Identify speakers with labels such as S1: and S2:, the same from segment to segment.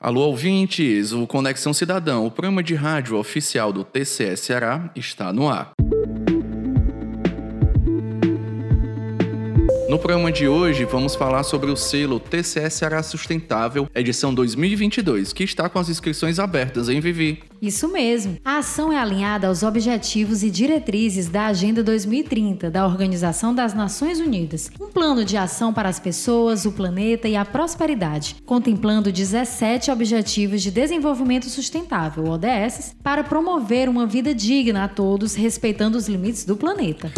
S1: Alô, ouvintes! O Conexão Cidadão, o programa de rádio oficial do TCS Ceará, está no ar. No programa de hoje, vamos falar sobre o selo TCS Ceará Sustentável, edição 2022, que está com as inscrições abertas em Vivi.
S2: Isso mesmo. A ação é alinhada aos objetivos e diretrizes da Agenda 2030 da Organização das Nações Unidas, um plano de ação para as pessoas, o planeta e a prosperidade, contemplando 17 Objetivos de Desenvolvimento Sustentável, ODS, para promover uma vida digna a todos, respeitando os limites do planeta.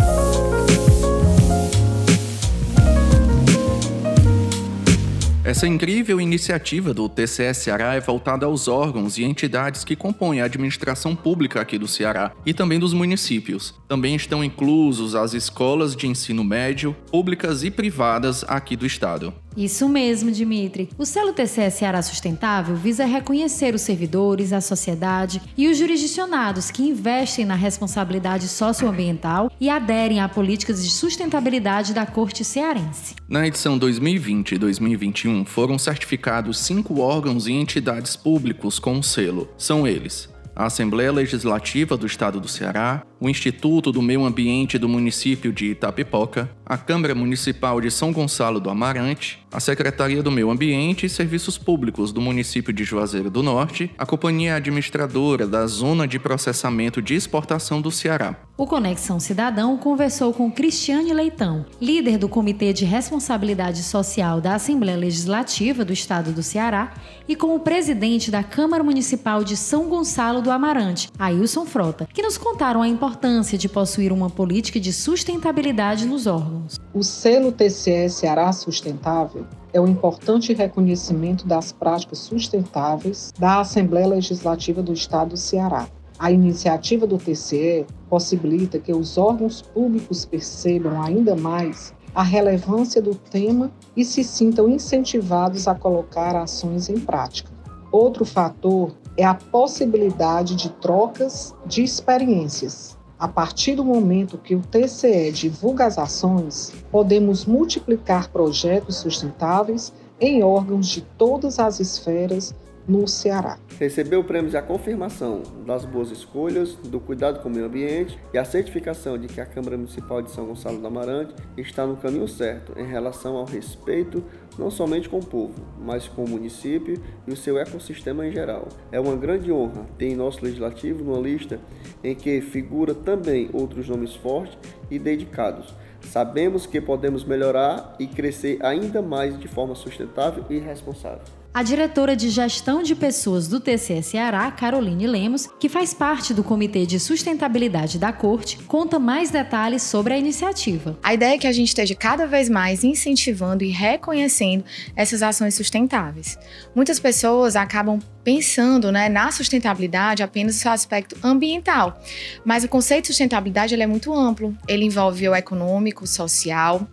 S1: Essa incrível iniciativa do TCS Ceará é voltada aos órgãos e entidades que compõem a administração pública aqui do Ceará e também dos municípios. Também estão inclusos as escolas de ensino médio, públicas e privadas aqui do estado.
S2: Isso mesmo, Dimitri. O selo TCS Ceará Sustentável visa reconhecer os servidores, a sociedade e os jurisdicionados que investem na responsabilidade socioambiental e aderem a políticas de sustentabilidade da Corte Cearense.
S1: Na edição 2020 e 2021, foram certificados cinco órgãos e entidades públicos com o selo. São eles: a Assembleia Legislativa do Estado do Ceará, o Instituto do Meio Ambiente do município de Itapipoca, a Câmara Municipal de São Gonçalo do Amarante, a Secretaria do Meio Ambiente e Serviços Públicos do município de Juazeiro do Norte, a Companhia Administradora da Zona de Processamento de Exportação do Ceará.
S2: O Conexão Cidadão conversou com Cristiane Leitão, líder do Comitê de Responsabilidade Social da Assembleia Legislativa do Estado do Ceará, e com o presidente da Câmara Municipal de São Gonçalo do Amarante, Ailson Frota, que nos contaram a importância de possuir uma política de sustentabilidade nos órgãos.
S3: O selo TCS Ceará Sustentável é o importante reconhecimento das práticas sustentáveis da Assembleia Legislativa do Estado do Ceará. A iniciativa do TCE possibilita que os órgãos públicos percebam ainda mais a relevância do tema e se sintam incentivados a colocar ações em prática. Outro fator é a possibilidade de trocas de experiências. A partir do momento que o TCE divulga as ações, podemos multiplicar projetos sustentáveis em órgãos de todas as esferas no Ceará.
S4: Recebeu o prêmio a confirmação das boas escolhas, do cuidado com o meio ambiente e a certificação de que a Câmara Municipal de São Gonçalo do Amarante está no caminho certo em relação ao respeito não somente com o povo, mas com o município e o seu ecossistema em geral. É uma grande honra ter em nosso legislativo uma lista em que figura também outros nomes fortes e dedicados. Sabemos que podemos melhorar e crescer ainda mais de forma sustentável e responsável.
S2: A diretora de gestão de pessoas do TCS Ceará, Caroline Lemos, que faz parte do Comitê de Sustentabilidade da Corte, conta mais detalhes sobre a iniciativa.
S5: A ideia é que a gente esteja cada vez mais incentivando e reconhecendo essas ações sustentáveis. Muitas pessoas acabam pensando né, na sustentabilidade apenas no seu aspecto ambiental, mas o conceito de sustentabilidade é muito amplo. Ele envolve o econômico, o social,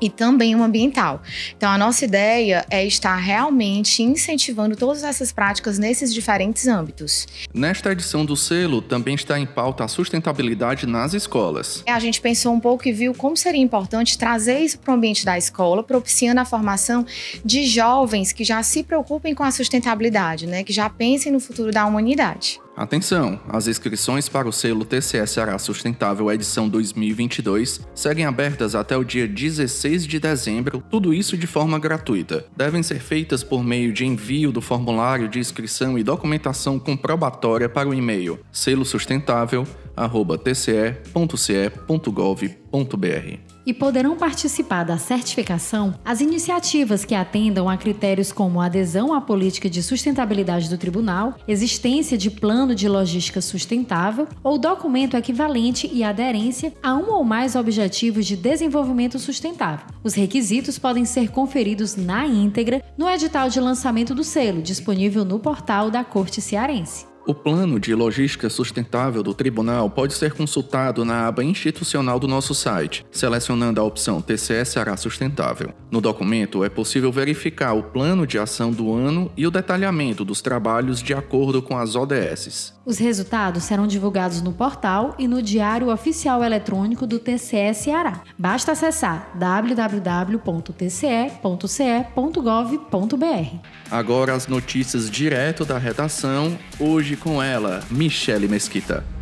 S5: e também o ambiental. Então, a nossa ideia é estar realmente incentivando todas essas práticas nesses diferentes âmbitos.
S1: Nesta edição do selo, também está em pauta a sustentabilidade nas escolas.
S5: A gente pensou um pouco e viu como seria importante trazer isso para o ambiente da escola, propiciando a formação de jovens que já se preocupem com a sustentabilidade, né? que já pensem no futuro da humanidade.
S1: Atenção! As inscrições para o selo TCS Ará Sustentável edição 2022 seguem abertas até o dia 16 de dezembro, tudo isso de forma gratuita. Devem ser feitas por meio de envio do formulário de inscrição e documentação comprobatória para o e-mail selosustentável@tce.ce.gov.br
S2: e poderão participar da certificação as iniciativas que atendam a critérios como adesão à política de sustentabilidade do tribunal, existência de plano de logística sustentável ou documento equivalente e aderência a um ou mais objetivos de desenvolvimento sustentável. Os requisitos podem ser conferidos na íntegra no edital de lançamento do selo, disponível no portal da Corte Cearense.
S1: O plano de logística sustentável do tribunal pode ser consultado na aba institucional do nosso site, selecionando a opção TCE Ceará Sustentável. No documento é possível verificar o plano de ação do ano e o detalhamento dos trabalhos de acordo com as ODS.
S2: Os resultados serão divulgados no portal e no Diário Oficial Eletrônico do TCE Ceará. Basta acessar www.tce.ce.gov.br.
S1: Agora as notícias direto da redação, hoje com ela, Michele Mesquita.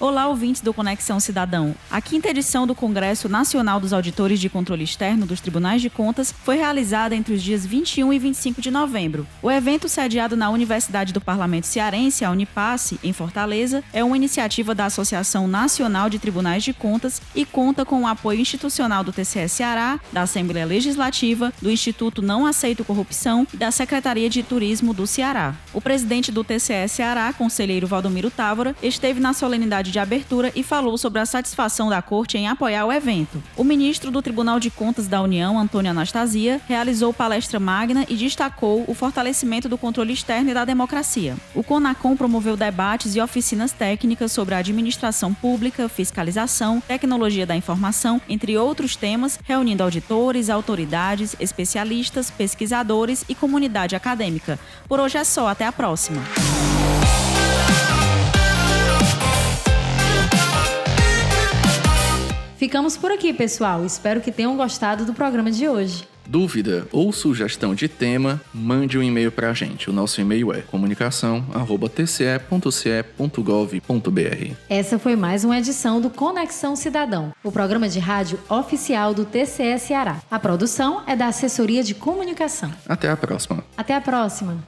S6: Olá, ouvintes do Conexão Cidadão. A quinta edição do Congresso Nacional dos Auditores de Controle Externo dos Tribunais de Contas foi realizada entre os dias 21 e 25 de novembro. O evento, sediado na Universidade do Parlamento Cearense, a Unipasse, em Fortaleza, é uma iniciativa da Associação Nacional de Tribunais de Contas e conta com o apoio institucional do TCE Ceará, da Assembleia Legislativa, do Instituto Não Aceito Corrupção e da Secretaria de Turismo do Ceará. O presidente do TCE Ceará, conselheiro Valdomiro Távora, esteve na solenidade de abertura e falou sobre a satisfação da Corte em apoiar o evento. O ministro do Tribunal de Contas da União, Antônio Anastasia, realizou palestra magna e destacou o fortalecimento do controle externo e da democracia. O CONACOM promoveu debates e oficinas técnicas sobre a administração pública, fiscalização, tecnologia da informação, entre outros temas, reunindo auditores, autoridades, especialistas, pesquisadores e comunidade acadêmica. Por hoje é só, até a próxima.
S2: Ficamos por aqui, pessoal. Espero que tenham gostado do programa de hoje.
S1: Dúvida ou sugestão de tema, mande um e-mail para a gente. O nosso e-mail é comunicação@tce.ce.gov.br.
S2: Essa foi mais uma edição do Conexão Cidadão, o programa de rádio oficial do TCE Ceará. A produção é da Assessoria de Comunicação.
S1: Até a próxima.
S2: Até a próxima.